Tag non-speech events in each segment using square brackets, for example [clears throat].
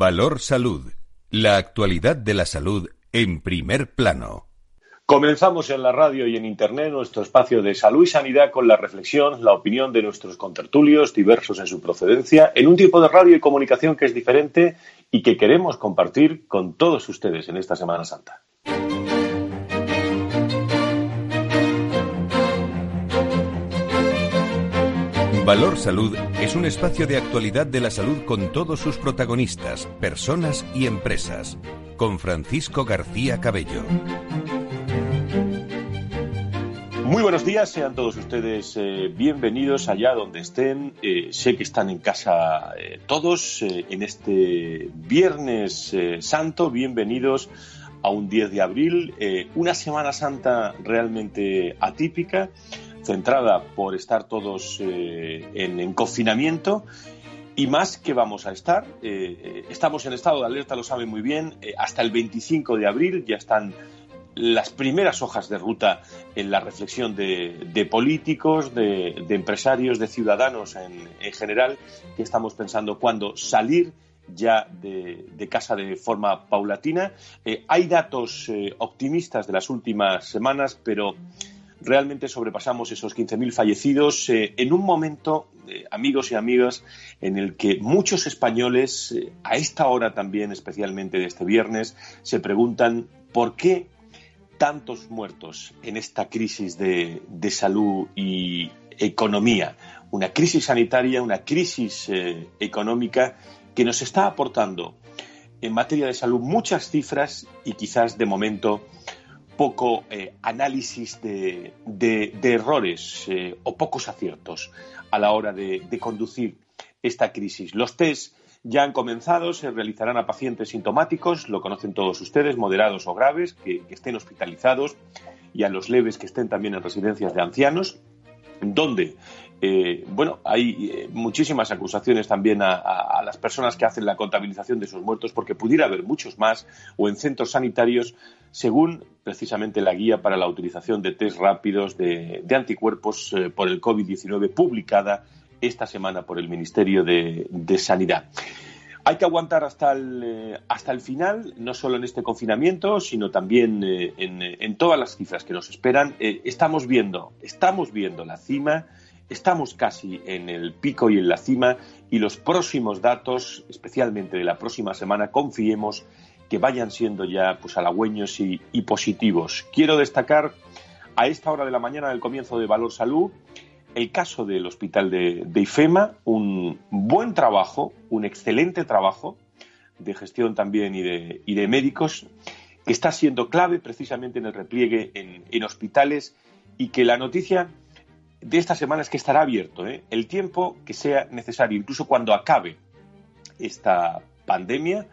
Valor Salud. La actualidad de la salud en primer plano. Comenzamos en la radio y en Internet nuestro espacio de salud y sanidad con la reflexión, la opinión de nuestros contertulios, diversos en su procedencia, en un tipo de radio y comunicación que es diferente y que queremos compartir con todos ustedes en esta Semana Santa. Valor Salud es un espacio de actualidad de la salud con todos sus protagonistas, personas y empresas. Con Francisco García Cabello. Muy buenos días, sean todos ustedes eh, bienvenidos allá donde estén. Eh, sé que están en casa eh, todos en este Viernes Santo. Bienvenidos a un 10 de abril, una Semana Santa realmente atípica, centrada por estar todos en, en, confinamiento. Y más que vamos a estar, estamos en estado de alerta, lo saben muy bien, hasta el 25 de abril ya están las primeras hojas de ruta en la reflexión de, políticos, de, empresarios, de ciudadanos en, general, que estamos pensando cuándo salir ya de, casa de forma paulatina. Eh, hay datos eh, optimistas de las últimas semanas, pero realmente sobrepasamos esos 15.000 fallecidos eh, en un momento, amigos y amigas, en el que muchos españoles, a esta hora también, especialmente de este viernes, se preguntan por qué tantos muertos en esta crisis de, salud y economía, una crisis sanitaria, una crisis eh, económica que nos está aportando en materia de salud muchas cifras y quizás de momento poco eh, análisis de, errores eh, o pocos aciertos a la hora de, conducir esta crisis. Los test ya han comenzado, se realizarán a pacientes sintomáticos, lo conocen todos ustedes, moderados o graves, que, estén hospitalizados, y a los leves que estén también en residencias de ancianos, donde eh, bueno, hay eh, muchísimas acusaciones también a, las personas que hacen la contabilización de esos muertos, porque pudiera haber muchos más, o en centros sanitarios, según precisamente la guía para la utilización de test rápidos de, anticuerpos eh, por el COVID-19 publicada esta semana por el Ministerio de, Sanidad. Hay que aguantar hasta el, eh, hasta el final, no solo en este confinamiento, sino también eh, en, todas las cifras que nos esperan. Eh, estamos viendo, estamos viendo la cima, estamos casi en el pico y en la cima, y los próximos datos, especialmente de la próxima semana, confiemos que vayan siendo ya pues halagüeños y, y positivos. Quiero destacar a esta hora de la mañana del comienzo de Valor Salud el caso del hospital de, IFEMA, un buen trabajo, un excelente trabajo de gestión también y de, de médicos, que está siendo clave precisamente en el repliegue en, hospitales y que la noticia de esta semana es que estará abierto ¿eh? el tiempo que sea necesario, incluso cuando acabe esta pandemia,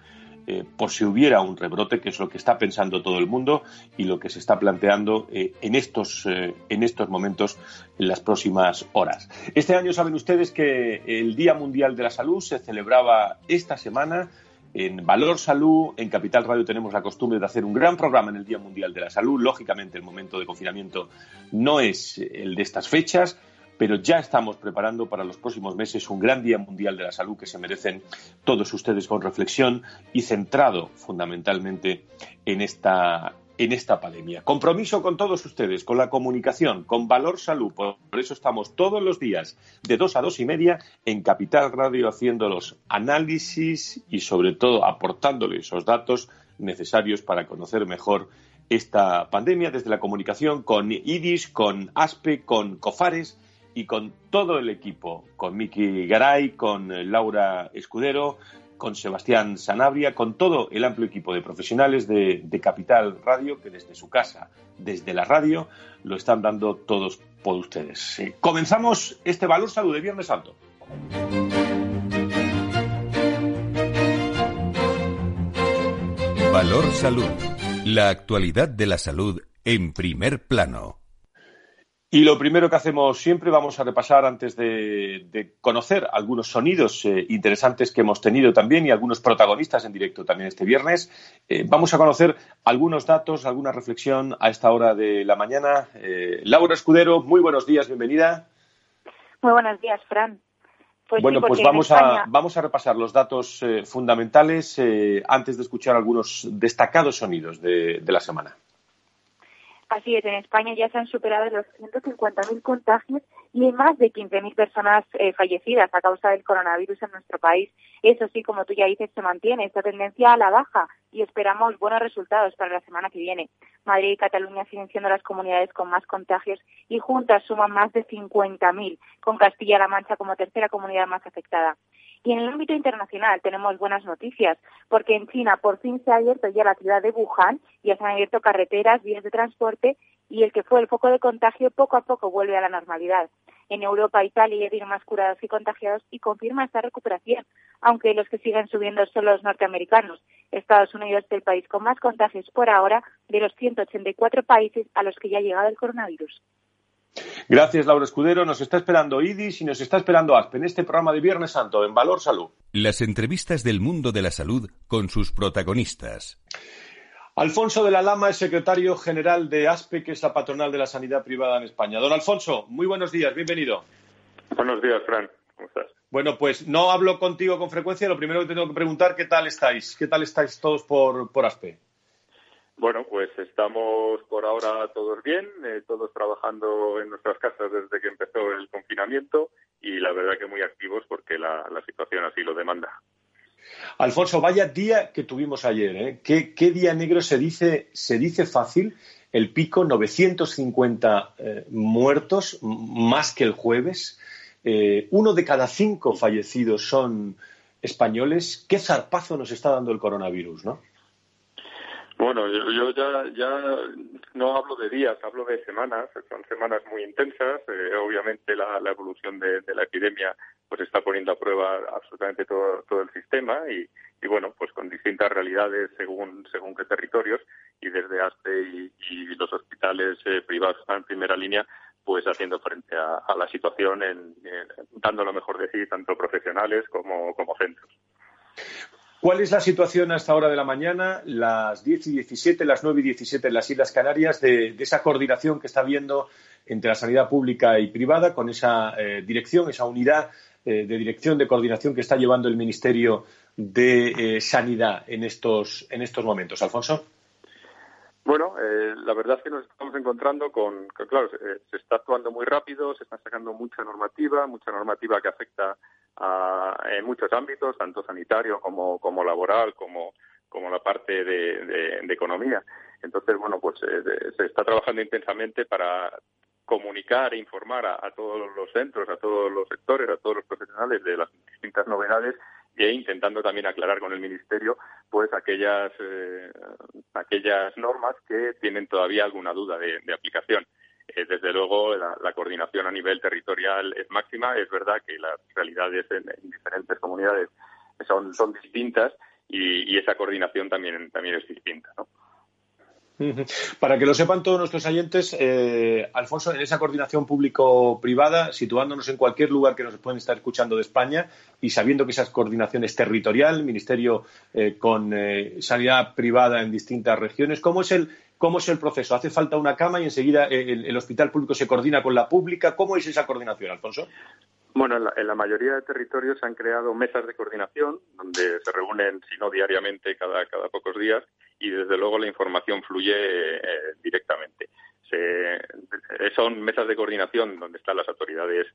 eh, por si hubiera un rebrote, que es lo que está pensando todo el mundo y lo que se está planteando eh, en, estos, eh, en estos momentos, en las próximas horas. Este año saben ustedes que el Día Mundial de la Salud se celebraba esta semana. En Valor Salud, en Capital Radio tenemos la costumbre de hacer un gran programa en el Día Mundial de la Salud. Lógicamente el momento de confinamiento no es el de estas fechas, pero ya estamos preparando para los próximos meses un gran Día Mundial de la Salud que se merecen todos ustedes con reflexión y centrado fundamentalmente en esta, en esta pandemia. Compromiso con todos ustedes, con la comunicación, con Valor Salud. Por eso estamos todos los días de dos a dos y media en Capital Radio haciendo los análisis y sobre todo aportándoles esos datos necesarios para conocer mejor esta pandemia desde la comunicación con IDIS, con ASPE, con COFARES y con todo el equipo, con Miki Garay, con eh, Laura Escudero, con Sebastián Sanabria, con todo el amplio equipo de profesionales de, Capital Radio, que desde su casa, desde la radio, lo están dando todos por ustedes. Comenzamos este Valor Salud de Viernes Santo. Valor Salud. La actualidad de la salud en primer plano. Y lo primero que hacemos siempre, vamos a repasar antes de, conocer algunos sonidos eh, interesantes que hemos tenido también y algunos protagonistas en directo también este viernes. Eh, vamos a conocer algunos datos, alguna reflexión a esta hora de la mañana. Eh, Laura Escudero, muy buenos días, bienvenida. Muy buenos días, Fran. Pues bueno, pues vamos, a, vamos a repasar los datos fundamentales antes de escuchar algunos destacados sonidos de la semana. Así es, en España ya se han superado los 150.000 contagios y hay más de 15.000 personas eh, fallecidas a causa del coronavirus en nuestro país. Eso sí, como tú ya dices, se mantiene esta tendencia a la baja y esperamos buenos resultados para la semana que viene. Madrid y Cataluña siguen siendo las comunidades con más contagios y juntas suman más de 50.000, con Castilla-La Mancha como tercera comunidad más afectada. Y en el ámbito internacional tenemos buenas noticias, porque en China por fin se ha abierto ya la ciudad de Wuhan, ya se han abierto carreteras, vías de transporte y el que fue el foco de contagio poco a poco vuelve a la normalidad. En Europa, Italia ya tiene más curados y contagiados y confirma esta recuperación, aunque los que siguen subiendo son los norteamericanos. Estados Unidos es el país con más contagios por ahora de los 184 países a los que ya ha llegado el coronavirus. Gracias, Laura Escudero. Nos está esperando IDIS y nos está esperando ASPE en este programa de Viernes Santo en Valor Salud. Las entrevistas del mundo de la salud con sus protagonistas. Alfonso de la Lama es secretario general de ASPE, que es la patronal de la sanidad privada en España. Don Alfonso, muy buenos días, bienvenido. Buenos días, Fran. ¿Cómo estás? Bueno, pues no hablo contigo con frecuencia. Lo primero que tengo que preguntar, ¿qué tal estáis? ¿Qué tal estáis todos por, por ASPE? Bueno, pues estamos por ahora todos bien, eh, todos trabajando en nuestras casas desde que empezó el confinamiento y la verdad que muy activos porque la, situación así lo demanda. Alfonso, vaya día que tuvimos ayer, ¿eh? ¿Qué, día negro se dice, se dice fácil? El pico, 950 eh, muertos, más que el jueves. Eh, uno de cada cinco fallecidos son españoles. ¿Qué zarpazo nos está dando el coronavirus, no? Bueno, yo, ya, ya no hablo de días, hablo de semanas. Son semanas muy intensas. Eh, obviamente la, evolución de, la epidemia pues está poniendo a prueba absolutamente todo, el sistema y, bueno, pues con distintas realidades según según qué territorios y desde ASPE y, los hospitales eh, privados en primera línea pues haciendo frente a, la situación, en, dando lo mejor de sí, tanto profesionales como, como centros. ¿Cuál es la situación hasta hora de la mañana, las 10 y 17, las 9 y 17 en las Islas Canarias, de, esa coordinación que está habiendo entre la sanidad pública y privada, con esa eh, dirección, esa unidad eh, de dirección de coordinación que está llevando el Ministerio de eh, Sanidad en estos, en estos momentos? Alfonso. Bueno, la verdad es que nos estamos encontrando con, claro, se está actuando muy rápido, se está sacando mucha normativa, mucha normativa que afecta en muchos ámbitos, tanto sanitario como, como laboral, como, como la parte de, economía. Entonces, bueno, pues eh, se está trabajando intensamente para comunicar e informar a, todos los centros, a todos los sectores, a todos los profesionales de las distintas novedades e intentando también aclarar con el ministerio pues aquellas eh, aquellas normas que tienen todavía alguna duda de aplicación. Eh, desde luego, la, coordinación a nivel territorial es máxima. Es verdad que las realidades en, diferentes comunidades son, son distintas y, esa coordinación también, también es distinta. ¿no? Para que lo sepan todos nuestros oyentes, eh, Alfonso, en esa coordinación público-privada, situándonos en cualquier lugar que nos pueden estar escuchando de España y sabiendo que esa coordinación es territorial, Ministerio eh, con sanidad privada en distintas regiones, ¿cómo es el, ¿Cómo es el proceso? ¿Hace falta una cama y enseguida el, hospital público se coordina con la pública? ¿Cómo es esa coordinación, Alfonso? Bueno, en la, mayoría de territorios se han creado mesas de coordinación donde se reúnen, si no diariamente, cada, cada pocos días y desde luego la información fluye eh, directamente. Se, son mesas de coordinación donde están las autoridades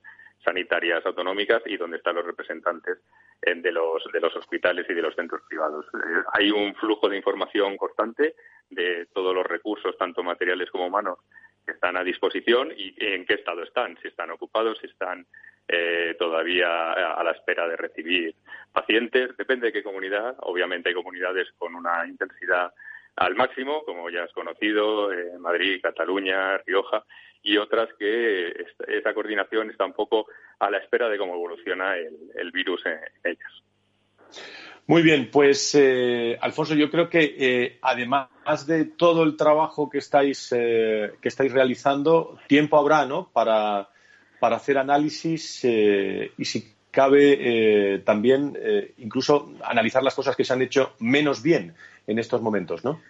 sanitarias autonómicas y donde están los representantes eh, de los, de los hospitales y de los centros privados. Eh, hay un flujo de información constante de todos los recursos, tanto materiales como humanos, que están a disposición y en qué estado están, si están ocupados, si están eh, todavía a la espera de recibir pacientes. Depende de qué comunidad. Obviamente hay comunidades con una intensidad al máximo, como ya has conocido, eh, Madrid, Cataluña, Rioja, y otras que esa coordinación está un poco a la espera de cómo evoluciona el, virus en ellas. Muy bien, pues eh, Alfonso, yo creo que eh, además de todo el trabajo que estáis, eh, que estáis realizando, tiempo habrá ¿no? para, para hacer análisis y si cabe también incluso analizar las cosas que se han hecho menos bien en estos momentos, ¿no?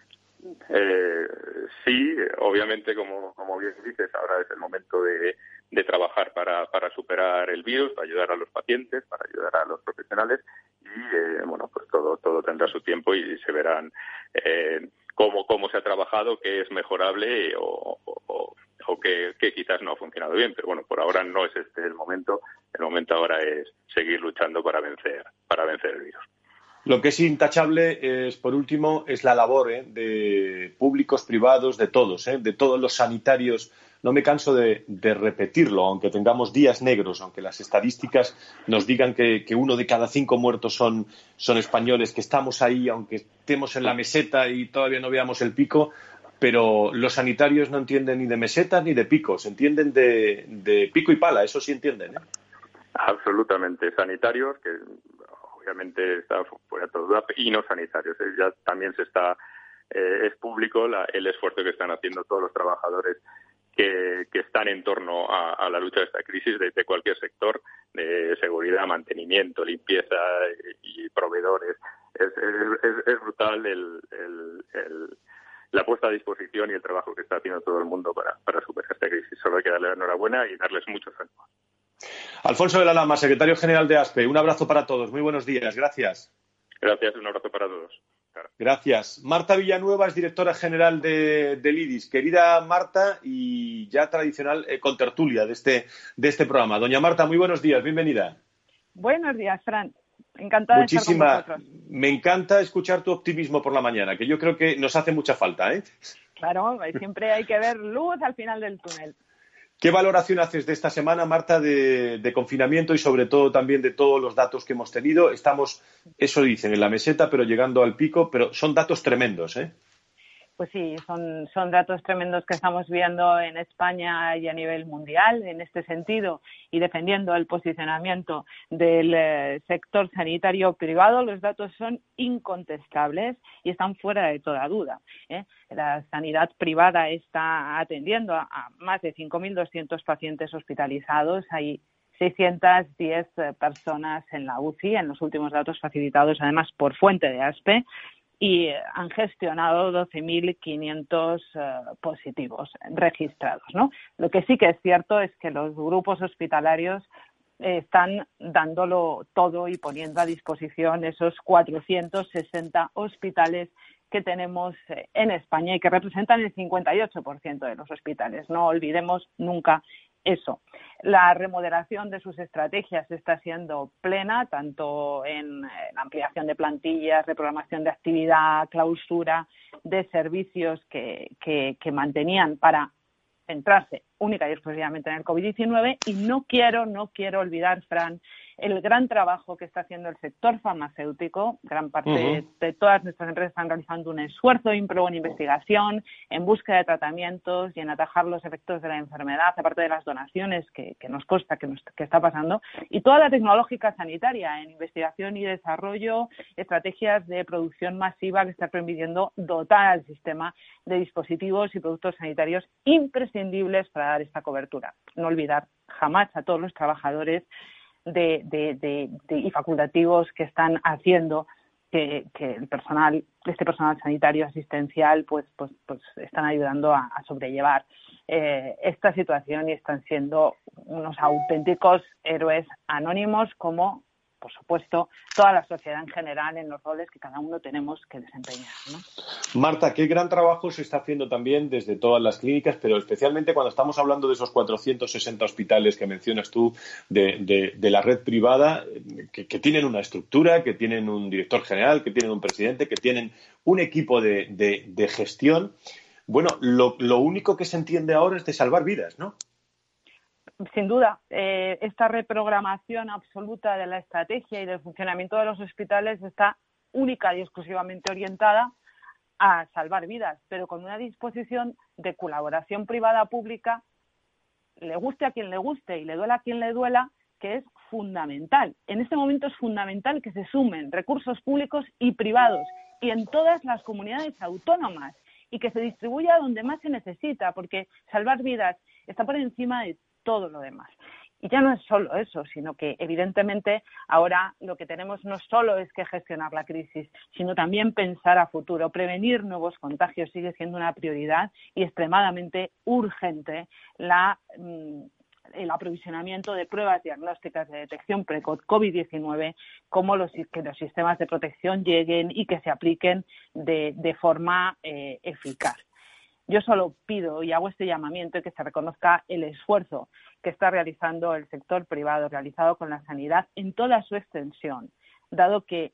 sí, obviamente, como, como bien dices, ahora es el momento de, de trabajar para, para superar el virus, para ayudar a los pacientes, para ayudar a los profesionales y eh, bueno pues todo todo tendrá su tiempo y se verán eh, cómo, cómo se ha trabajado, qué es mejorable o, o, que, quizás no ha funcionado bien. Pero bueno, por ahora no es este el momento. El momento ahora es seguir luchando para vencer, para vencer el virus. Lo que es intachable es, por último, es la labor ¿eh? de públicos, privados, de todos, de todos los sanitarios. No me canso de, de, repetirlo, aunque tengamos días negros, aunque las estadísticas nos digan que, uno de cada cinco muertos son, españoles, que estamos ahí, aunque estemos en la meseta y todavía no veamos el pico, pero los sanitarios no entienden ni de mesetas ni de picos, entienden de, de pico y pala, eso sí entienden. ¿eh? Absolutamente. Sanitarios, que obviamente está fuera de todo y no sanitarios. Ya también se está, eh, es público la, el esfuerzo que están haciendo todos los trabajadores que, que están en torno a, a, la lucha de esta crisis de, de, cualquier sector, de seguridad, mantenimiento, limpieza y, y proveedores. Es, es, es brutal el, el, el, la puesta a disposición y el trabajo que está haciendo todo el mundo para, para superar esta crisis. Solo hay que darle la enhorabuena y darles muchos ánimos. Alfonso de la Lama, secretario general de ASPE, un abrazo para todos. Muy buenos días. Gracias. Gracias, un abrazo para todos. Claro. Gracias. Marta Villanueva es directora general de, del IDIS. Querida Marta y ya tradicional eh, contertulia de este, de este programa. Doña Marta, muy buenos días. Bienvenida. Buenos días, Fran. Encantada Muchísima, de estar con vosotros. Me encanta escuchar tu optimismo por la mañana, que yo creo que nos hace mucha falta. ¿eh? Claro, siempre hay que ver luz al final del túnel. ¿Qué valoración haces de esta semana, Marta, de, confinamiento y sobre todo también de todos los datos que hemos tenido? Estamos, eso dicen, en la meseta, pero llegando al pico, pero son datos tremendos, ¿eh? Pues sí, son, datos tremendos que estamos viendo en España y a nivel mundial en este sentido y defendiendo el posicionamiento del eh, sector sanitario privado, los datos son incontestables y están fuera de toda duda. ¿eh? La sanidad privada está atendiendo a, a más de 5.200 pacientes hospitalizados. Hay 610 personas en la UCI, en los últimos datos facilitados además por fuente de ASPE, y han gestionado 12.500 uh, positivos registrados. Lo que sí que es cierto es que los grupos hospitalarios eh, están dándolo todo y poniendo a disposición esos 460 hospitales que tenemos eh, en España y que representan el 58% de los hospitales. No olvidemos nunca eso. La remodelación de sus estrategias está siendo plena, tanto en, en ampliación de plantillas, reprogramación de actividad, clausura de servicios que, que, que mantenían para centrarse única y exclusivamente en el COVID-19 y no quiero, no quiero olvidar, Fran, el gran trabajo que está haciendo el sector farmacéutico. Gran parte uh -huh. de, todas nuestras empresas están realizando un esfuerzo ímprobo en investigación, en búsqueda de tratamientos y en atajar los efectos de la enfermedad, aparte de las donaciones que, que nos consta que, nos, que está pasando, y toda la tecnológica sanitaria en investigación y desarrollo, estrategias de producción masiva que está permitiendo dotar al sistema de dispositivos y productos sanitarios imprescindibles para dar esta cobertura. No olvidar jamás a todos los trabajadores de, de, de, de, y facultativos que están haciendo que, que, el personal, este personal sanitario asistencial, pues, pues, pues están ayudando a, sobrellevar eh, esta situación y están siendo unos auténticos héroes anónimos como por supuesto, toda la sociedad en general en los roles que cada uno tenemos que desempeñar. Marta, qué gran trabajo se está haciendo también desde todas las clínicas, pero especialmente cuando estamos hablando de esos 460 hospitales que mencionas tú de, la red privada, que, tienen una estructura, que tienen un director general, que tienen un presidente, que tienen un equipo de, de gestión. Bueno, lo, lo único que se entiende ahora es de salvar vidas, ¿no? Sin duda, eh, esta reprogramación absoluta de la estrategia y del funcionamiento de los hospitales está única y exclusivamente orientada a salvar vidas, pero con una disposición de colaboración privada-pública, le guste a quien le guste y le duela a quien le duela, que es fundamental. En este momento es fundamental que se sumen recursos públicos y privados y en todas las comunidades autónomas y que se distribuya donde más se necesita, porque salvar vidas está por encima de todo lo demás. Y ya no es solo eso, sino que evidentemente ahora lo que tenemos no solo es que gestionar la crisis, sino también pensar a futuro. Prevenir nuevos contagios sigue siendo una prioridad y extremadamente urgente la, el aprovisionamiento de pruebas diagnósticas de detección precoz COVID-19, como los, que los sistemas de protección lleguen y que se apliquen de, forma eh, eficaz. Yo solo pido y hago este llamamiento y que se reconozca el esfuerzo que está realizando el sector privado, realizado con la sanidad en toda su extensión, dado que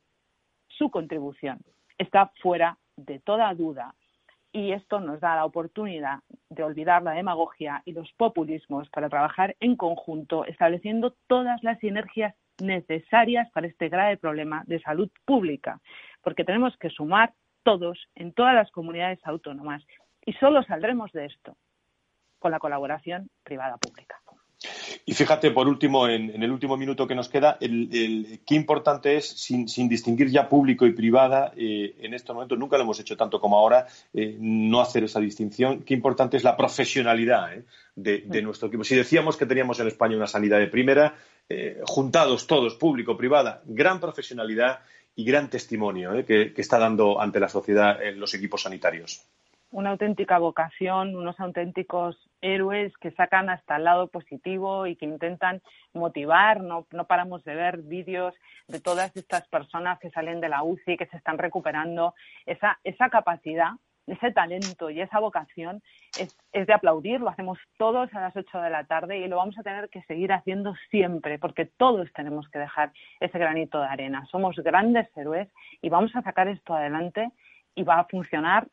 su contribución está fuera de toda duda. Y esto nos da la oportunidad de olvidar la demagogia y los populismos para trabajar en conjunto, estableciendo todas las sinergias necesarias para este grave problema de salud pública, porque tenemos que sumar todos en todas las comunidades autónomas y solo saldremos de esto con la colaboración privada-pública. Y fíjate, por último, en, el último minuto que nos queda, el, qué importante es, sin, distinguir ya público y privada, eh, en estos momentos, nunca lo hemos hecho tanto como ahora, eh, no hacer esa distinción, qué importante es la profesionalidad eh, de, nuestro equipo. Si decíamos que teníamos en España una sanidad de primera, juntados todos, público, privada, gran profesionalidad y gran testimonio que, que, está dando ante la sociedad los equipos sanitarios una auténtica vocación, unos auténticos héroes que sacan hasta el lado positivo y que intentan motivar. No, no paramos de ver vídeos de todas estas personas que salen de la UCI, que se están recuperando. Esa, esa capacidad, ese talento y esa vocación es, es de aplaudir. Lo hacemos todos a las 8 de la tarde y lo vamos a tener que seguir haciendo siempre, porque todos tenemos que dejar ese granito de arena. Somos grandes héroes y vamos a sacar esto adelante y va a funcionar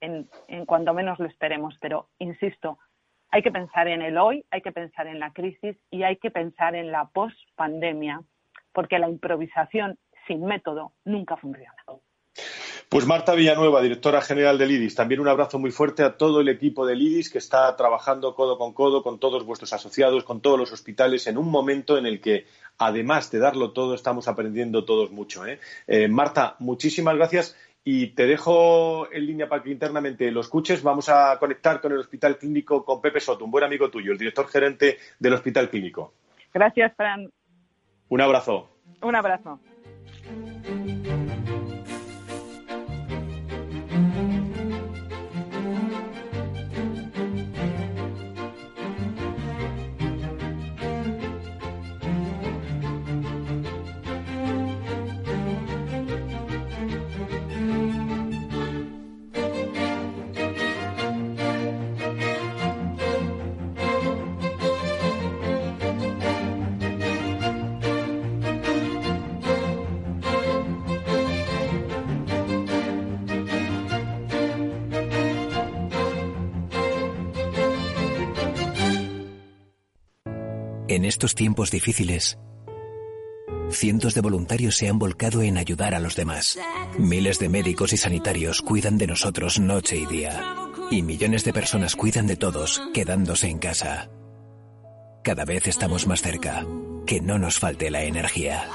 en, cuanto menos lo esperemos. Pero, insisto, hay que pensar en el hoy, hay que pensar en la crisis y hay que pensar en la post-pandemia, porque la improvisación sin método nunca funciona. Pues Marta Villanueva, directora general del IDIS, también un abrazo muy fuerte a todo el equipo del IDIS que está trabajando codo con codo con todos vuestros asociados, con todos los hospitales, en un momento en el que, además de darlo todo, estamos aprendiendo todos mucho. ¿eh? Eh, Marta, muchísimas gracias y te dejo en línea para que internamente lo escuches. Vamos a conectar con el Hospital Clínico con Pepe Soto, un buen amigo tuyo, el director gerente del Hospital Clínico. Gracias, Fran. Un abrazo. Un abrazo. En estos tiempos difíciles, cientos de voluntarios se han volcado en ayudar a los demás. Miles de médicos y sanitarios cuidan de nosotros noche y día. Y millones de personas cuidan de todos, quedándose en casa. Cada vez estamos más cerca. Que no nos falte la energía.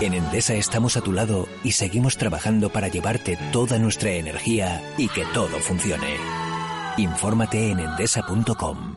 En Endesa estamos a tu lado y seguimos trabajando para llevarte toda nuestra energía y que todo funcione. Infórmate en endesa.com.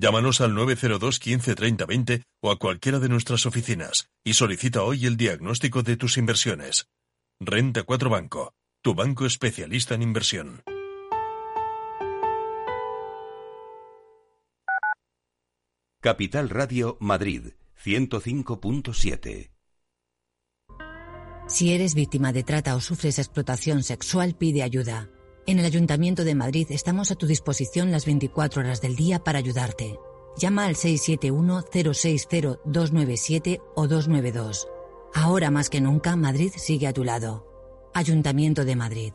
Llámanos al 902 15 30 20 o a cualquiera de nuestras oficinas y solicita hoy el diagnóstico de tus inversiones. Renta 4 Banco, tu banco especialista en inversión. Capital Radio Madrid 105.7 Si eres víctima de trata o sufres explotación sexual, pide ayuda. En el Ayuntamiento de Madrid estamos a tu disposición las 24 horas del día para ayudarte. Llama al 671-060-297 o 292. Ahora más que nunca, Madrid sigue a tu lado. Ayuntamiento de Madrid.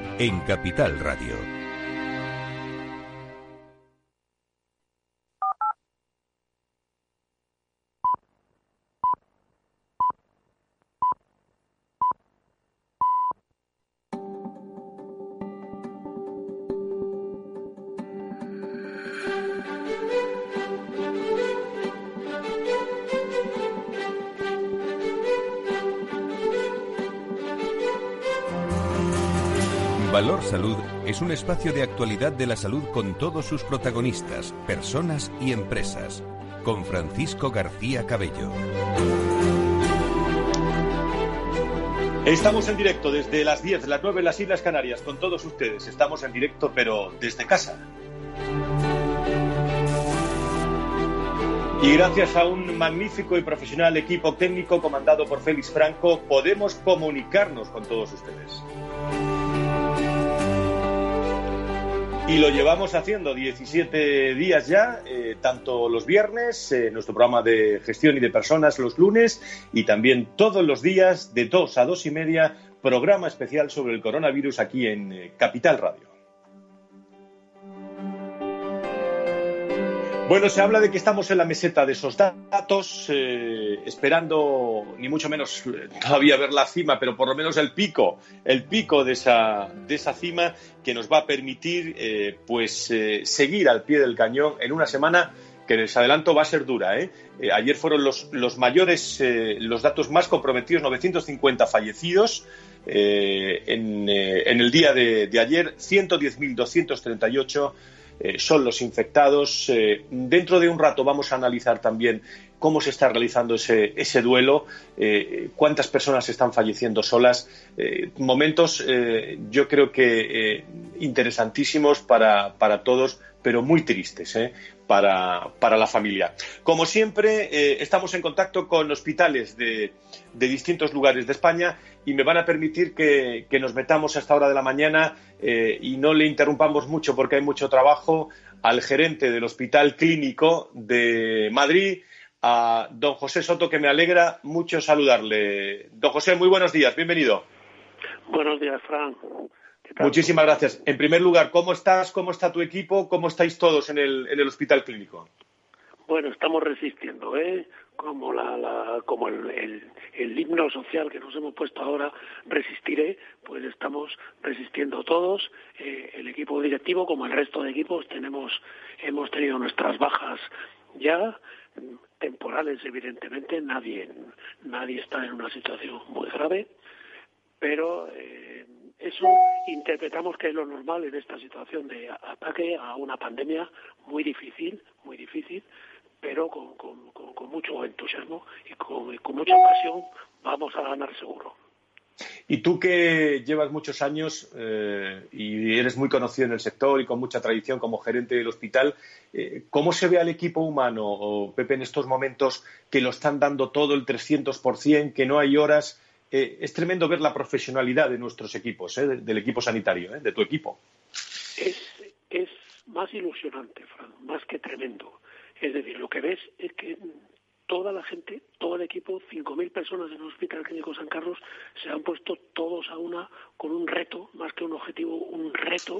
en Capital Radio. Valor Salud es un espacio de actualidad de la salud con todos sus protagonistas, personas y empresas. Con Francisco García Cabello. Estamos en directo desde las 10, las 9 en las Islas Canarias con todos ustedes. Estamos en directo pero desde casa. Y gracias a un magnífico y profesional equipo técnico comandado por Félix Franco, podemos comunicarnos con todos ustedes. Y lo llevamos haciendo 17 días ya, eh, tanto los viernes, eh, nuestro programa de gestión y de personas los lunes, y también todos los días de 2 a 2 y media, programa especial sobre el coronavirus aquí en eh, Capital Radio. Bueno, se habla de que estamos en la meseta de esos datos, eh, esperando ni mucho menos eh, todavía ver la cima, pero por lo menos el pico, el pico de esa, de esa cima que nos va a permitir eh, pues seguir al pie del cañón en una semana que les adelanto va a ser dura. ayer fueron los, los mayores, los datos más comprometidos, 950 fallecidos. En, en, el día de, de ayer, 110.238 eh, son los infectados. Eh, dentro de un rato vamos a analizar también cómo se está realizando ese, duelo, eh, cuántas personas están falleciendo solas. momentos, yo creo que interesantísimos para, para todos pero muy tristes. Para, para, la familia. Como siempre, eh, estamos en contacto con hospitales de, de, distintos lugares de España y me van a permitir que, que nos metamos a esta hora de la mañana eh, y no le interrumpamos mucho porque hay mucho trabajo al gerente del Hospital Clínico de Madrid, a don José Soto, que me alegra mucho saludarle. Don José, muy buenos días, bienvenido. Buenos días, Fran. Muchísimas gracias. En primer lugar, ¿cómo estás? ¿Cómo está tu equipo? ¿Cómo estáis todos en el, en el hospital clínico? Bueno, estamos resistiendo, ¿eh? Como, la, la como el, el, himno social que nos hemos puesto ahora, resistiré, pues estamos resistiendo todos. Eh, el equipo directivo, como el resto de equipos, tenemos, hemos tenido nuestras bajas ya, temporales evidentemente, nadie, nadie está en una situación muy grave, pero eh, eso interpretamos que es lo normal en esta situación de ataque a una pandemia muy difícil, muy difícil, pero con, mucho entusiasmo y con, mucha pasión vamos a ganar seguro. Y tú que llevas muchos años eh, y eres muy conocido en el sector y con mucha tradición como gerente del hospital, eh, ¿cómo se ve al equipo humano, Pepe, en estos momentos que lo están dando todo el 300%, que no hay horas? Eh, es tremendo ver la profesionalidad de nuestros equipos, eh, del equipo sanitario, eh, de tu equipo. Es, más ilusionante, Fran, más que tremendo. Es decir, lo que ves es que toda la gente, todo el equipo, 5.000 personas en el Hospital Clínico San Carlos, se han puesto todos a una con un reto, más que un objetivo, un reto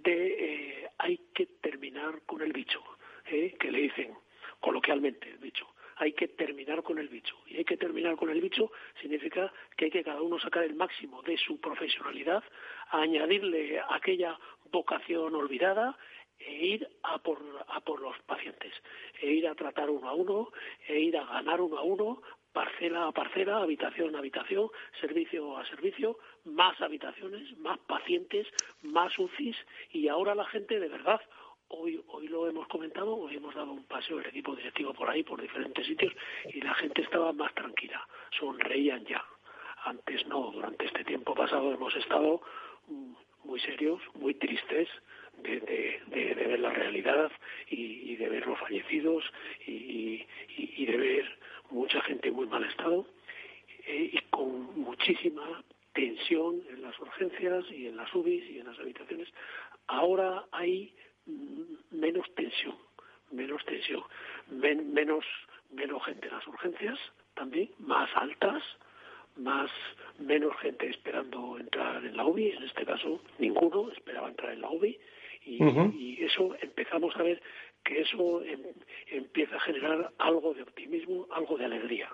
de hay que terminar con el bicho, que le dicen coloquialmente el bicho hay que terminar con el bicho. Y hay que terminar con el bicho significa que hay que cada uno sacar el máximo de su profesionalidad, añadirle aquella vocación olvidada e ir a por, a por los pacientes, e ir a tratar uno a uno, e ir a ganar uno a uno, parcela a parcela, habitación a habitación, servicio a servicio, más habitaciones, más pacientes, más UCIs y ahora la gente de verdad Hoy, hoy lo hemos comentado, hoy hemos dado un paseo el equipo directivo por ahí, por diferentes sitios, y la gente estaba más tranquila, sonreían ya. Antes no, durante este tiempo pasado hemos estado mm, muy serios, muy tristes, de, ver la realidad y, de ver los fallecidos y, de ver mucha gente en muy mal estado eh, y con muchísima tensión en las urgencias y en las UBIs y en las habitaciones. Ahora hay menos tensión, menos tensión, menos, menos gente en las urgencias también, más altas, más menos gente esperando entrar en la UBI, en este caso ninguno esperaba entrar en la UBI y, eso empezamos a ver que eso em, empieza a generar algo de optimismo, algo de alegría.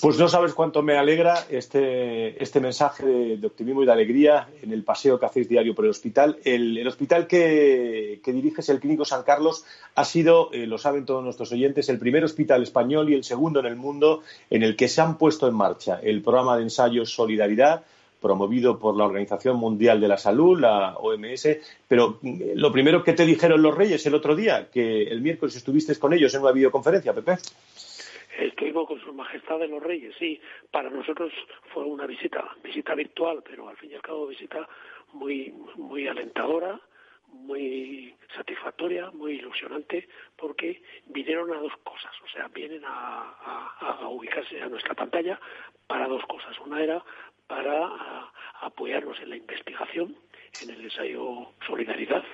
Pues no sabes cuánto me alegra este, este mensaje de, optimismo y de alegría en el paseo que hacéis diario por el hospital. El, hospital que, diriges, el Clínico San Carlos, ha sido, eh, lo saben todos nuestros oyentes, el primer hospital español y el segundo en el mundo en el que se han puesto en marcha el programa de ensayos Solidaridad promovido por la Organización Mundial de la Salud, la OMS. Pero mm, lo primero que te dijeron los reyes el otro día, que el miércoles estuviste con ellos en una videoconferencia, Pepe. Estuvimos con Su Majestad de los Reyes, sí. Para nosotros fue una visita, visita virtual, pero al fin y al cabo visita muy, muy alentadora, muy satisfactoria, muy ilusionante, porque vinieron a dos cosas. O sea, vienen a, a ubicarse a nuestra pantalla para dos cosas. Una era para apoyarnos en la investigación, en el ensayo Solidaridad,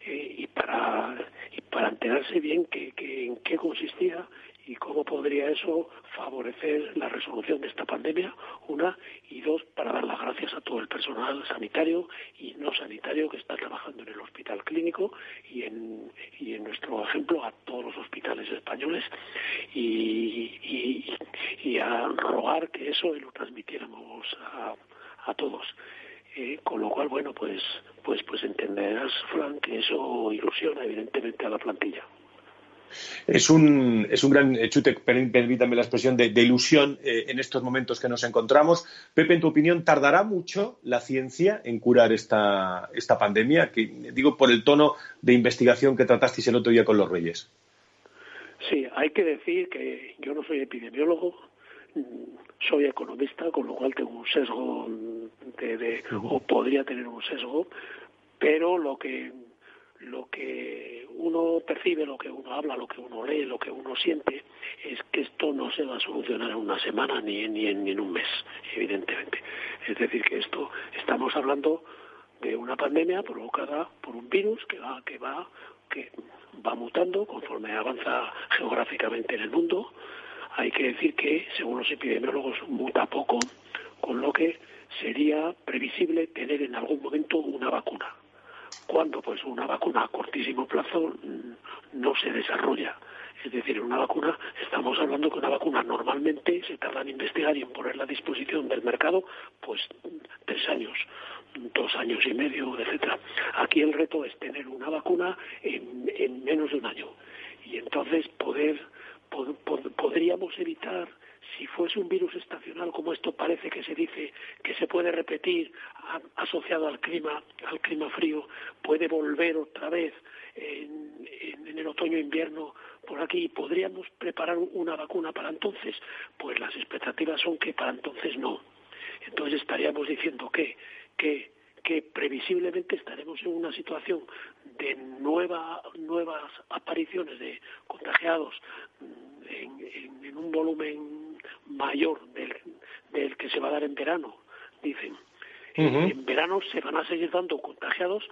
eh, y, para, y para enterarse bien que, en qué consistía y cómo podría eso favorecer la resolución de esta pandemia, una, y dos, para dar las gracias a todo el personal sanitario y no sanitario que está trabajando en el hospital clínico y en, y en nuestro ejemplo a todos los hospitales españoles y, y, a rogar que eso lo transmitiéramos a, a todos. Eh, con lo cual, bueno, pues, pues, pues entenderás, Frank, que eso ilusiona evidentemente a la plantilla. Es un, es un gran chute, permítanme la expresión, de, ilusión eh, en estos momentos que nos encontramos. Pepe, en tu opinión, ¿tardará mucho la ciencia en curar esta, esta pandemia? Que, digo, por el tono de investigación que tratasteis el otro día con los Reyes. Sí, hay que decir que yo no soy epidemiólogo, soy economista, con lo cual tengo un sesgo de, o podría tener un sesgo, pero lo que lo que uno percibe, lo que uno habla, lo que uno lee, lo que uno siente, es que esto no se va a solucionar en una semana ni, ni, ni en un mes, evidentemente. Es decir, que esto estamos hablando de una pandemia provocada por un virus que va, que va, que va mutando conforme avanza geográficamente en el mundo. Hay que decir que, según los epidemiólogos, muta poco, con lo que sería previsible tener en algún momento una vacuna cuando pues una vacuna a cortísimo plazo mm, no se desarrolla. Es decir, una vacuna, estamos hablando que una vacuna normalmente se tarda en investigar y en ponerla a disposición del mercado, pues tres años, dos años y medio, etcétera. Aquí el reto es tener una vacuna en, en menos de un año. Y entonces poder, podríamos evitar si fuese un virus estacional como esto parece que se dice que se puede repetir asociado al clima al clima frío puede volver otra vez en, en el otoño invierno por aquí podríamos preparar una vacuna para entonces pues las expectativas son que para entonces no. Entonces estaríamos diciendo que que que previsiblemente estaremos en una situación de nueva, nuevas apariciones de contagiados en, un volumen mayor del, que se va a dar en verano, dicen. En verano se van a seguir dando contagiados,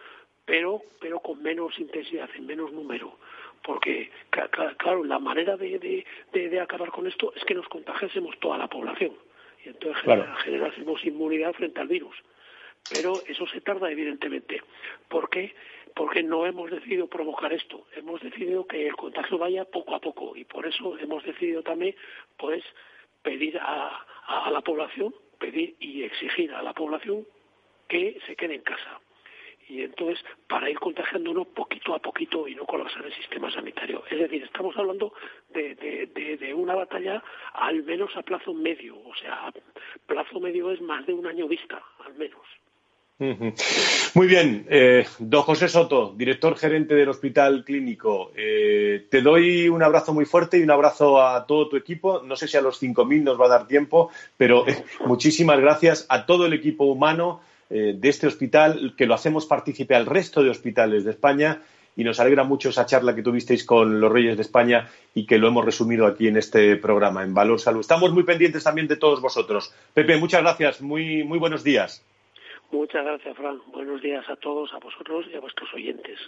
pero, pero con menos intensidad, en menos número. Porque, claro, la manera de, de, acabar con esto es que nos contagiásemos toda la población. Y entonces generásemos inmunidad frente al virus pero eso se tarda evidentemente. ¿Por qué? Porque no hemos decidido provocar esto, hemos decidido que el contagio vaya poco a poco y por eso hemos decidido también pues pedir a, la población, pedir y exigir a la población que se quede en casa y entonces para ir contagiándonos poquito a poquito y no colapsar el sistema sanitario. Es decir, estamos hablando de, una batalla al menos a plazo medio, o sea, plazo medio es más de un año vista, al menos. Muy bien, eh, don José Soto, director gerente del Hospital Clínico. Eh, te doy un abrazo muy fuerte y un abrazo a todo tu equipo. No sé si a los 5.000 nos va a dar tiempo, pero [laughs] muchísimas gracias a todo el equipo humano eh, de este hospital, que lo hacemos partícipe al resto de hospitales de España y nos alegra mucho esa charla que tuvisteis con los Reyes de España y que lo hemos resumido aquí en este programa, en Valor Salud. Estamos muy pendientes también de todos vosotros. Pepe, muchas gracias, muy, muy buenos días. Muchas gracias, Fran. Buenos días a todos, a vosotros y a vuestros oyentes.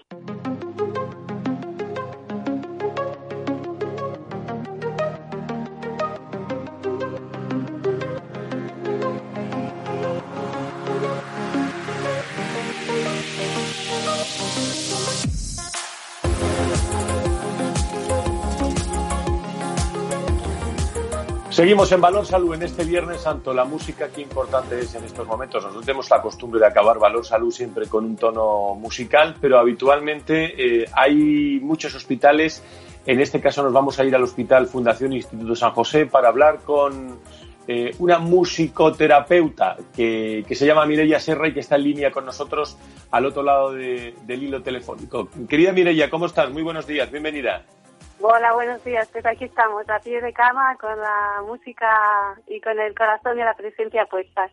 Seguimos en Valor Salud en este Viernes Santo. La música, qué importante es en estos momentos. Nosotros tenemos la costumbre de acabar Valor Salud siempre con un tono musical, pero habitualmente eh, hay muchos hospitales. En este caso nos vamos a ir al Hospital Fundación Instituto San José para hablar con eh, una musicoterapeuta que, se llama Mireia Serra y que está en línea con nosotros al otro lado del hilo telefónico. Querida Mireia, ¿cómo estás? Muy buenos días, bienvenida. Hola, buenos días. Pues aquí estamos, a pie de cama, con la música y con el corazón y la presencia puestas.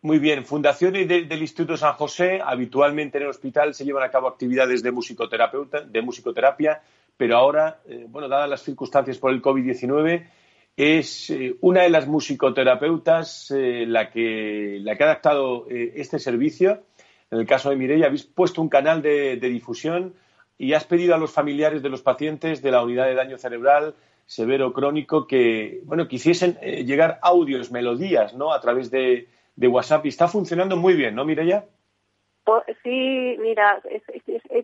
Muy bien. Fundación del Instituto San José, habitualmente en el hospital se llevan a cabo actividades de musicoterapeuta, de musicoterapia, pero ahora, eh, bueno, dadas las circunstancias por el COVID-19, es eh, una de las musicoterapeutas eh, la, que, la que ha adaptado este servicio. En el caso de Mireia, habéis puesto un canal de difusión y has pedido a los familiares de los pacientes de la unidad de daño cerebral severo crónico que bueno quisiesen eh, llegar audios, melodías, ¿no? A través de, WhatsApp y está funcionando muy bien, ¿no, Mireya? Sí, mira,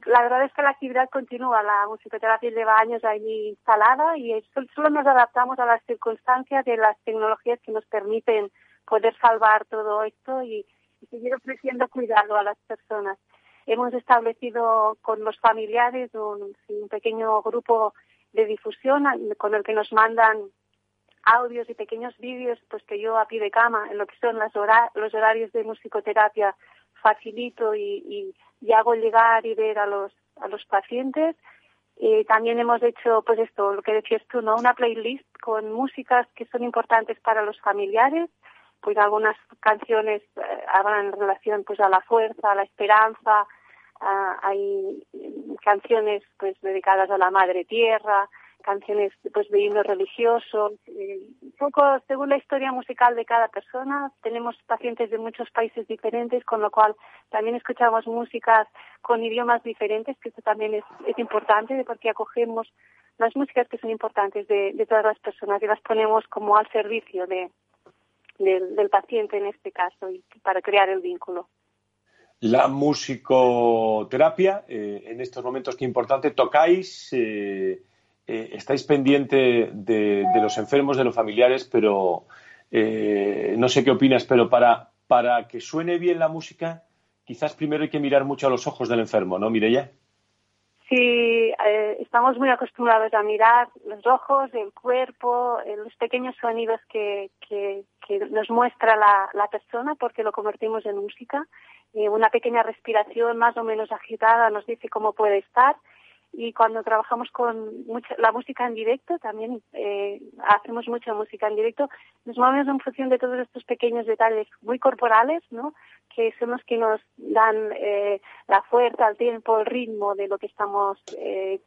la verdad es que la actividad continúa, la musicoterapia lleva años ahí instalada y solo nos adaptamos a las circunstancias de las tecnologías que nos permiten poder salvar todo esto y seguir ofreciendo cuidado a las personas. Hemos establecido con los familiares un, pequeño grupo de difusión con el que nos mandan audios y pequeños vídeos, pues que yo a pie de cama, en lo que son las los horarios de musicoterapia, facilito y, hago llegar y ver a los, a los pacientes. también hemos hecho, pues esto, lo que decías tú, ¿no? Una playlist con músicas que son importantes para los familiares pues algunas canciones eh, hablan en relación pues a la fuerza, a la esperanza, hay canciones pues dedicadas a la madre tierra, canciones pues de himno religioso, eh, un poco según la historia musical de cada persona. Tenemos pacientes de muchos países diferentes, con lo cual también escuchamos músicas con idiomas diferentes, que esto también es, es importante porque acogemos las músicas que son importantes de, de todas las personas y las ponemos como al servicio de, del, paciente en este caso y para crear el vínculo. La musicoterapia, eh, en estos momentos, qué importante, tocáis, eh, eh, estáis pendiente de, los enfermos, de los familiares, pero no sé qué opinas, pero para, para que suene bien la música, quizás primero hay que mirar mucho a los ojos del enfermo, ¿no, Mireya? Sí, eh, estamos muy acostumbrados a mirar los ojos, el cuerpo, eh, los pequeños sonidos que, que, nos muestra la, la, persona porque lo convertimos en música. Eh, una pequeña respiración más o menos agitada nos dice cómo puede estar y cuando trabajamos con mucha, la música en directo, también eh, hacemos mucha música en directo, nos movemos en función de todos estos pequeños detalles muy corporales, ¿no? que son los que nos dan eh, la fuerza, el tiempo, el ritmo de lo que estamos eh,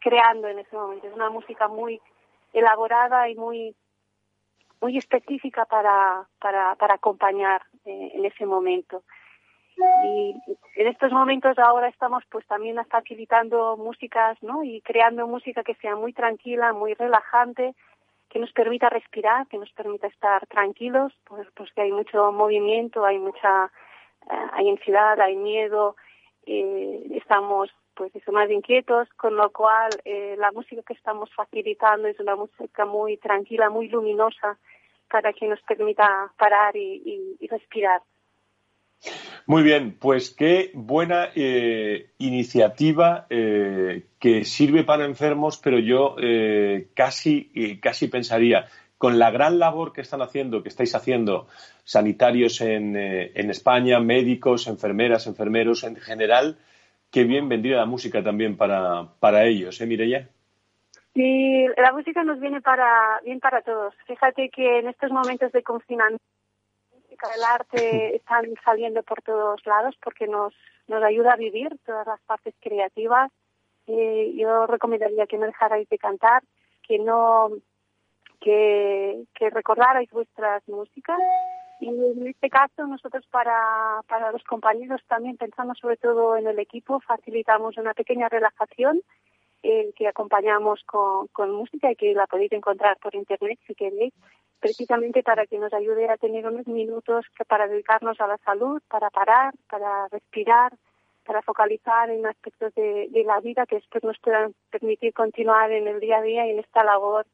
creando en ese momento. Es una música muy elaborada y muy muy específica para, para, para acompañar eh, en ese momento. Y en estos momentos ahora estamos pues también facilitando músicas, ¿no? Y creando música que sea muy tranquila, muy relajante, que nos permita respirar, que nos permita estar tranquilos, pues, pues que hay mucho movimiento, hay mucha, eh, hay ansiedad, hay miedo, eh, estamos pues eso, más inquietos, con lo cual eh, la música que estamos facilitando es una música muy tranquila, muy luminosa, para que nos permita parar y respirar. Muy bien, pues qué buena eh, iniciativa eh, que sirve para enfermos, pero yo eh, casi, casi pensaría, con la gran labor que están haciendo, que estáis haciendo sanitarios en, en España, médicos, enfermeras, enfermeros en general, qué bien vendría la música también para, para ellos, ¿eh, Mireya? Sí, la música nos viene para, bien para todos. Fíjate que en estos momentos de confinamiento música, el arte [laughs] están saliendo por todos lados porque nos, nos ayuda a vivir todas las partes creativas. Eh, yo recomendaría que no dejarais de cantar, que no que, que recordarais vuestras músicas y en este caso nosotros para, para los compañeros también pensamos sobre todo en el equipo, facilitamos una pequeña relajación eh, que acompañamos con, con música y que la podéis encontrar por internet si queréis, precisamente para que nos ayude a tener unos minutos que para dedicarnos a la salud, para parar, para respirar, para focalizar en aspectos de, de la vida que después nos puedan permitir continuar en el día a día y en esta labor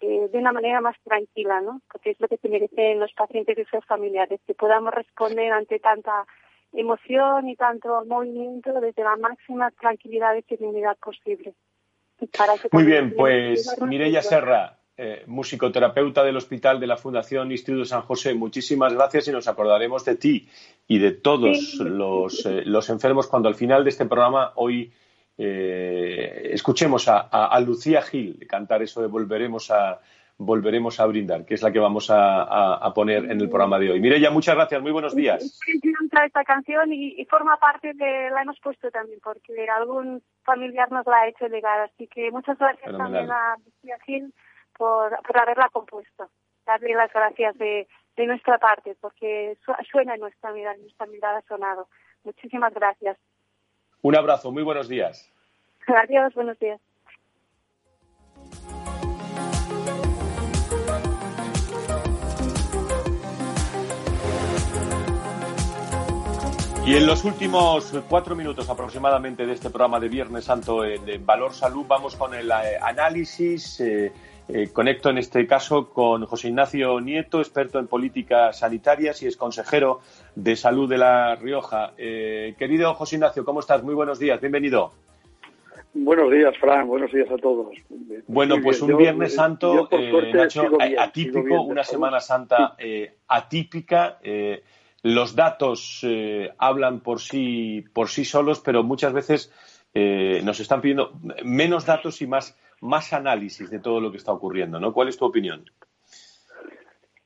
eh, de una manera más tranquila, ¿no? Porque es lo que se merecen los pacientes y sus familiares, que podamos responder ante tanta emoción y tanto movimiento desde la máxima tranquilidad y serenidad posible. Muy bien, pues Mireya Serra, eh, musicoterapeuta del Hospital de la Fundación Instituto San José, muchísimas gracias y nos acordaremos de ti y de todos los, eh, los enfermos cuando al final de este programa hoy eh, escuchemos a, Lucía Gil cantar eso de volveremos a volveremos a brindar, que es la que vamos a, poner en el programa de hoy. Mireya, muchas gracias, muy buenos días. esta canción y, forma parte de, la hemos puesto también, porque algún familiar nos la ha hecho llegar, así que muchas gracias también a Lucía Gil por, haberla compuesto. Darle las gracias de, de nuestra parte, porque suena en nuestra mirada, nuestra mirada ha sonado. Muchísimas gracias. Un abrazo, muy buenos días. Adiós, buenos días. Y en los últimos cuatro minutos aproximadamente de este programa de Viernes Santo de Valor Salud vamos con el eh, análisis. Eh, eh, conecto en este caso con José Ignacio Nieto, experto en políticas sanitarias y es consejero de salud de La Rioja. Eh, querido José Ignacio, ¿cómo estás? Muy buenos días, bienvenido. Buenos días, Fran, buenos días a todos. Bueno, pues un Viernes Santo, eh, atípico, una Semana Santa atípica. los datos hablan por sí, por sí solos, pero muchas veces nos están pidiendo menos datos y más más análisis de todo lo que está ocurriendo, ¿no? ¿Cuál es tu opinión?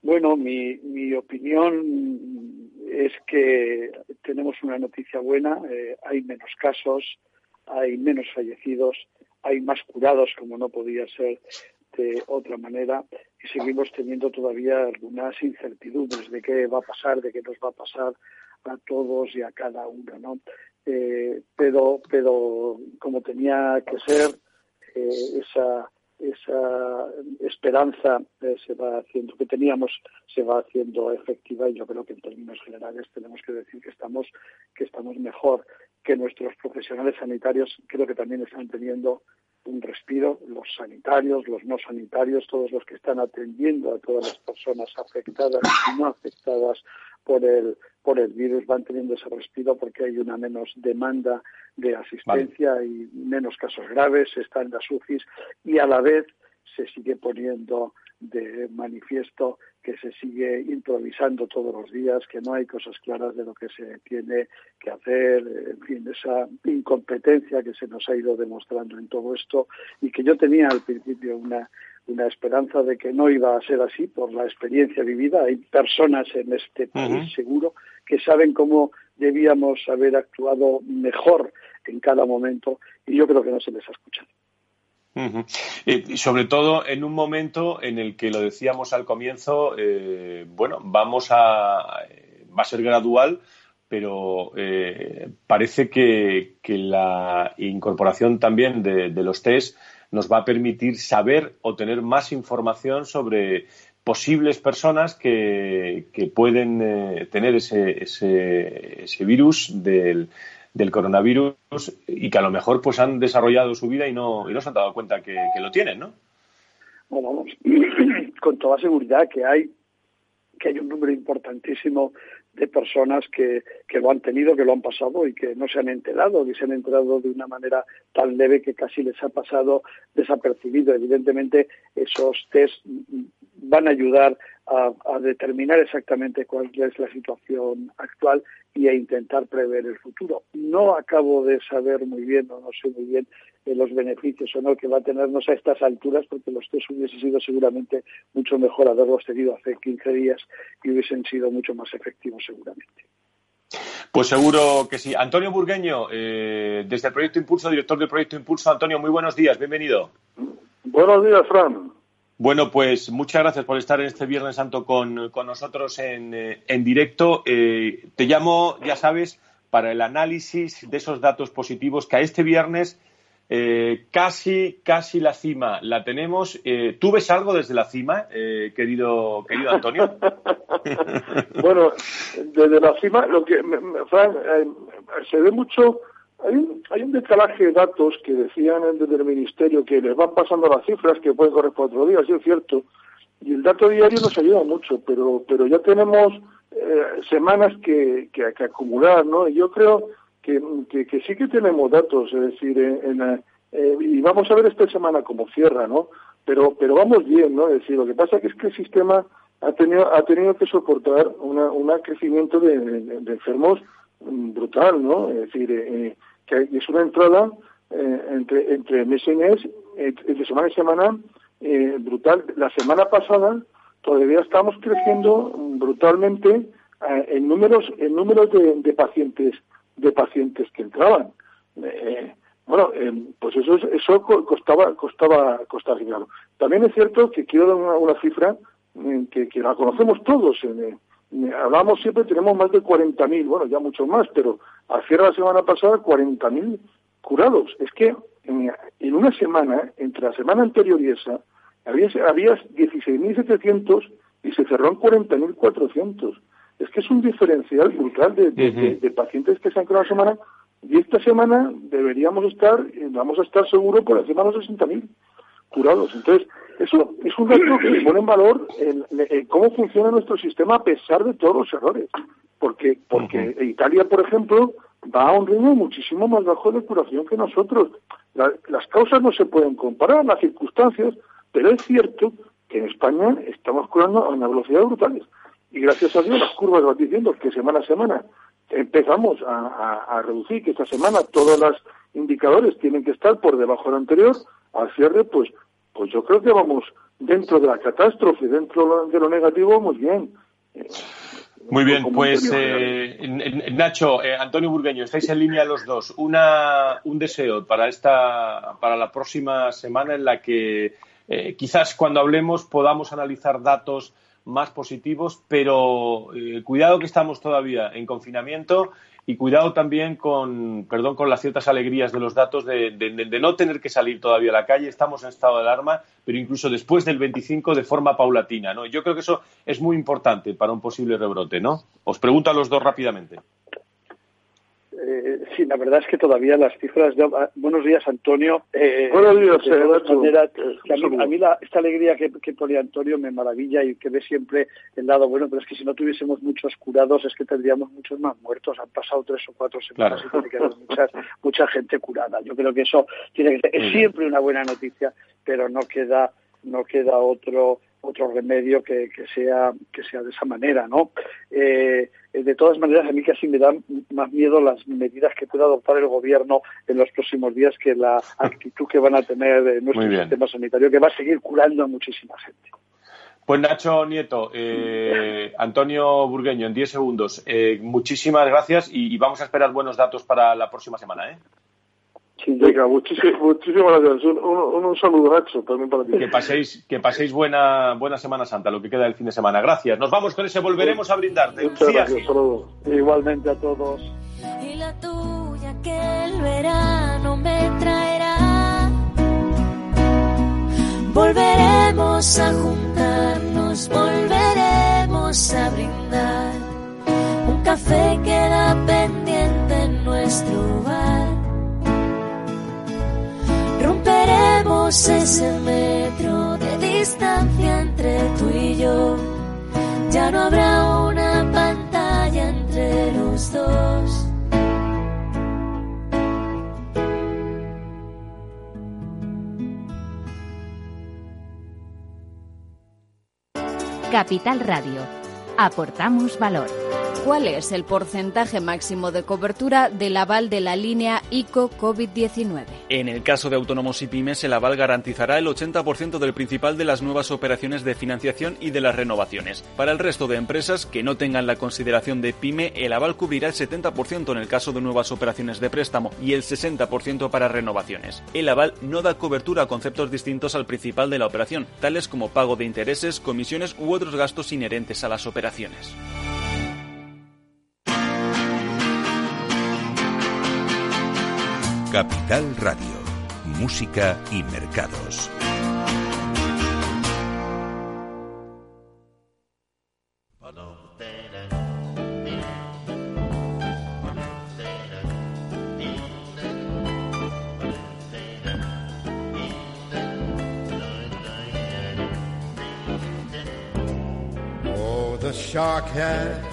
Bueno, mi, mi opinión es que tenemos una noticia buena, eh, hay menos casos, hay menos fallecidos, hay más curados, como no podía ser de otra manera, y seguimos teniendo todavía algunas incertidumbres de qué va a pasar, de qué nos va a pasar a todos y a cada uno, ¿no? Eh, pero, pero como tenía que ser, esa, esa esperanza eh, se va haciendo, que teníamos, se va haciendo efectiva y yo creo que en términos generales tenemos que decir que estamos, que estamos mejor, que nuestros profesionales sanitarios. Creo que también están teniendo un respiro, los sanitarios, los no sanitarios, todos los que están atendiendo a todas las personas afectadas y no afectadas por el, por el virus van teniendo ese respiro porque hay una menos demanda de asistencia y menos casos graves, están las UCIs y a la vez se sigue poniendo de manifiesto que se sigue improvisando todos los días, que no hay cosas claras de lo que se tiene que hacer, en fin, esa incompetencia que se nos ha ido demostrando en todo esto y que yo tenía al principio una, una esperanza de que no iba a ser así por la experiencia vivida. Hay personas en este país, seguro, que saben cómo debíamos haber actuado mejor en cada momento y yo creo que no se les ha escuchado. Y sobre todo en un momento en el que lo decíamos al comienzo, eh, bueno, vamos a va a ser gradual, pero eh, parece que, la incorporación también de, los test nos va a permitir saber o tener más información sobre posibles personas que, pueden tener ese, ese, ese virus del, del coronavirus y que a lo mejor pues han desarrollado su vida y no, y no se han dado cuenta que, lo tienen, ¿no? Bueno, vamos, [clears throat] con toda seguridad que hay que hay un número importantísimo de personas que, que lo han tenido, que lo han pasado y que no se han enterado, que se han enterado de una manera tan leve que casi les ha pasado desapercibido. Evidentemente, esos test van a ayudar a, determinar exactamente cuál es la situación actual y a intentar prever el futuro. No acabo de saber muy bien, o no sé muy bien eh, los beneficios o no que va a tenernos a estas alturas, porque los tres hubiese sido seguramente mucho mejor haberlos tenido hace 15 días y hubiesen sido mucho más efectivos seguramente. Pues seguro que sí. Antonio Burgueño, eh, desde el Proyecto Impulso, director del Proyecto Impulso. Antonio, muy buenos días, bienvenido. Buenos días, Fran. Bueno, pues muchas gracias por estar en este Viernes Santo con, nosotros en, eh, en directo. Eh, te llamo, ya sabes, para el análisis de esos datos positivos que a este viernes eh, casi, casi la cima la tenemos. ¿Tú ves algo desde la cima, querido, querido Antonio? [laughs] bueno, desde la cima, lo que, Fran, se ve mucho hay un, hay un decalaje de datos que decían desde el Ministerio que les van pasando las cifras que pueden correr por otro día, sí es cierto, y el dato diario nos ayuda mucho, pero, pero ya tenemos eh, semanas que, que, acumular, ¿no? Y yo creo que, que, sí que tenemos datos, es decir, en, eh, y vamos a ver esta semana cómo cierra, ¿no? Pero, pero vamos bien, ¿no? Es decir, lo que pasa que es que el sistema ha tenido, ha tenido que soportar un crecimiento de, enfermos brutal, ¿no? Es decir, eh, que es una entrada eh, entre, entre mes y mes, entre semana y semana, eh, brutal. La semana pasada todavía estamos creciendo brutalmente eh, en números, en números de, pacientes, de pacientes que entraban. bueno, pues eso, eso costaba, costaba, costaba. También es cierto que quiero dar una, cifra que, que, la conocemos todos. En, hablamos siempre, tenemos más de 40.000, bueno, ya mucho más, pero al cierre de la semana pasada 40.000 curados. Es que en, una semana, entre la semana anterior y esa, había, había 16.700 y se cerró en 40.400. Es que es un diferencial brutal de, pacientes que se han curado la semana y esta semana deberíamos estar, vamos a estar seguros por encima de los 60.000 curados. Entonces, eso es un dato que pone en valor cómo funciona nuestro sistema a pesar de todos los errores. Porque, porque Italia, por ejemplo, va a un ritmo muchísimo más bajo de curación que nosotros. las causas no se pueden comparar, las circunstancias, pero es cierto que en España estamos curando a una velocidad brutal. Y gracias a Dios las curvas van diciendo que semana a semana empezamos a, a reducir, que esta semana todos los indicadores tienen que estar por debajo del anterior, al cierre, pues pues yo creo que vamos dentro de la catástrofe, dentro de lo negativo, vamos bien. Muy bien, pues eh, Nacho, eh, Antonio Burgueño, estáis en línea los dos. Una, un deseo para esta, para la próxima semana en la que eh, quizás cuando hablemos podamos analizar datos más positivos, pero cuidado que estamos todavía en confinamiento y cuidado también con, perdón, con las ciertas alegrías de los datos de, no tener que salir todavía a la calle. Estamos en estado de alarma, pero incluso después del 25 de forma paulatina, ¿no? Yo creo que eso es muy importante para un posible rebrote, ¿no? Os pregunto a los dos rápidamente. Eh, sí, la verdad es que todavía las cifras de... Ah, buenos días, Antonio. Eh, buenos días, a mí, esta alegría que, pone Antonio me maravilla y que ve siempre el lado bueno, pero es que si no tuviésemos muchos curados es que tendríamos muchos más muertos. Han pasado tres o cuatro semanas y tiene que haber [laughs] mucha gente curada. Yo creo que eso tiene que ser... Es siempre una buena noticia, pero no queda, no queda otro otro remedio que, que, sea que sea de esa manera no eh, de todas maneras a mí casi me dan más miedo las medidas que pueda adoptar el gobierno en los próximos días que la actitud que van a tener nuestro sistema sanitario que va a seguir curando a muchísima gente pues Nacho Nieto, eh, Antonio Burgueño, en 10 segundos. Eh, muchísimas gracias y, y, vamos a esperar buenos datos para la próxima semana. ¿eh? Venga, muchísimas, gracias. Un, saludo, Nacho, también para ti. Que paséis, que paséis buena, buena Semana Santa, lo que queda del fin de semana. Gracias. Nos vamos con ese Volveremos a brindarte. Muchas gracias, Igualmente a todos. Y la tuya que el verano me traerá. Volveremos a juntarnos, volveremos a brindar. Un café queda pendiente en nuestro bar Romperemos ese metro de distancia entre tú y yo. Ya no habrá una pantalla entre los dos. Capital Radio. Aportamos valor. ¿Cuál es el porcentaje máximo de cobertura del aval de la línea ICO COVID-19? En el caso de autónomos y pymes, el aval garantizará el 80% del principal de las nuevas operaciones de financiación y de las renovaciones. Para el resto de empresas que no tengan la consideración de pyme, el aval cubrirá el 70% en el caso de nuevas operaciones de préstamo y el 60% para renovaciones. El aval no da cobertura a conceptos distintos al principal de la operación, tales como pago de intereses, comisiones u otros gastos inherentes a las operaciones. Capital Radio, Música y Mercados. Oh, the shark has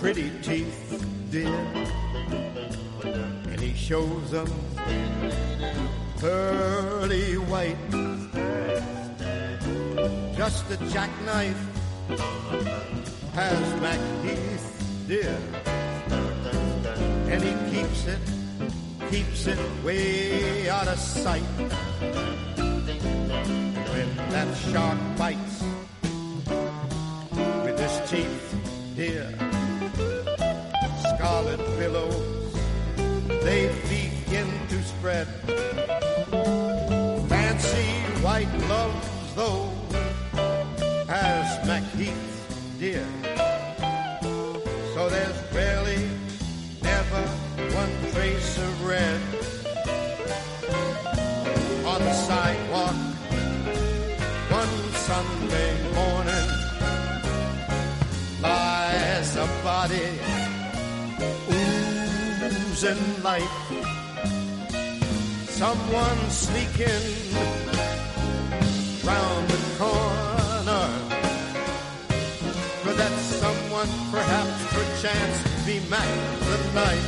pretty teeth, dear. Shows them pearly white. Just a jackknife has MacHeath, dear. And he keeps it, keeps it way out of sight. When that shark bites with his teeth, dear, scarlet billows they begin to spread. Fancy white gloves, though, has MacHeath, dear. So there's barely never one trace of red on the sidewalk one Sunday morning. Lies a body oozing life. Someone sneaking round the corner. Could that someone perhaps perchance be Mac the?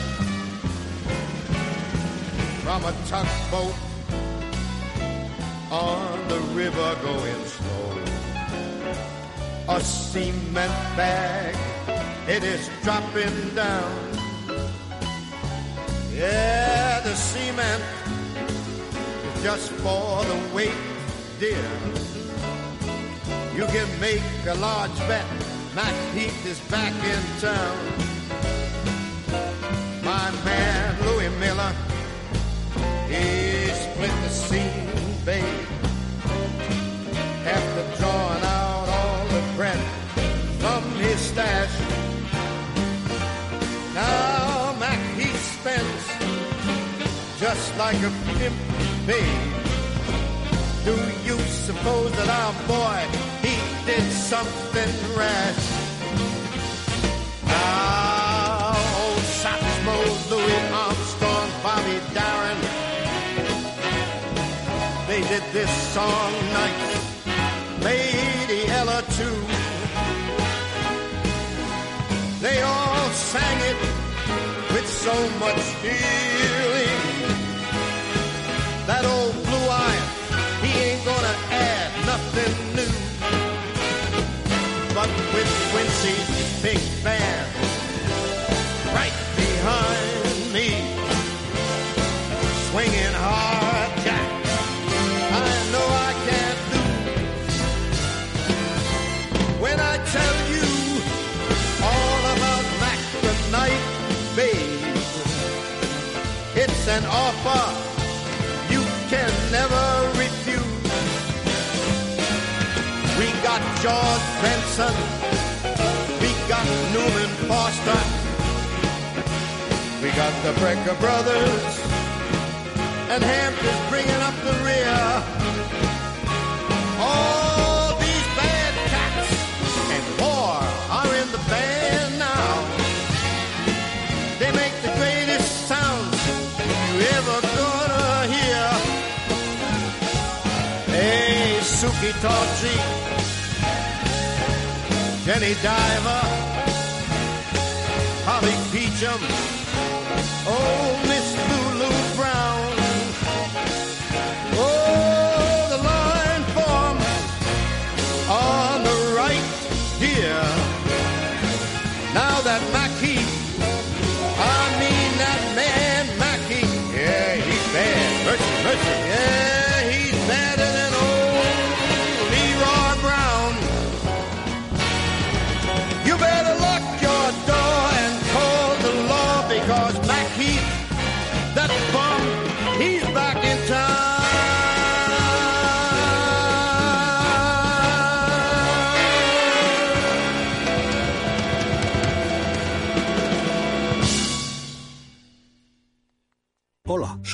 From a tugboat on the river going slow. A cement bag, it is dropping down. Is just for the weight, dear. You can make a large bet. Mac Heath is back in town. My man Louis Miller, he split the scene, babe. After drawing out all the bread from his stash. Like a pimp, babe. Do you suppose that our boy, he did something rash? Now, old Satchmo, Louis Armstrong, Bobby Darin, they did this song nice. Lady Ella too. They all sang it with so much feeling. That old blue eye, he ain't gonna add nothing new. But with Quincy's big band right behind me, swinging hard jack, I know I can't lose. When I tell you all about Mac the Night, babe, it's an offer George Benson, we got Newman Foster, we got the Brecker Brothers, and Hampton's bringing up the rear. All these bad cats and more are in the band now. They make the greatest sounds you ever gonna hear. Hey, Suki Tawdry, Jenny Diver, Holly Peachum, oh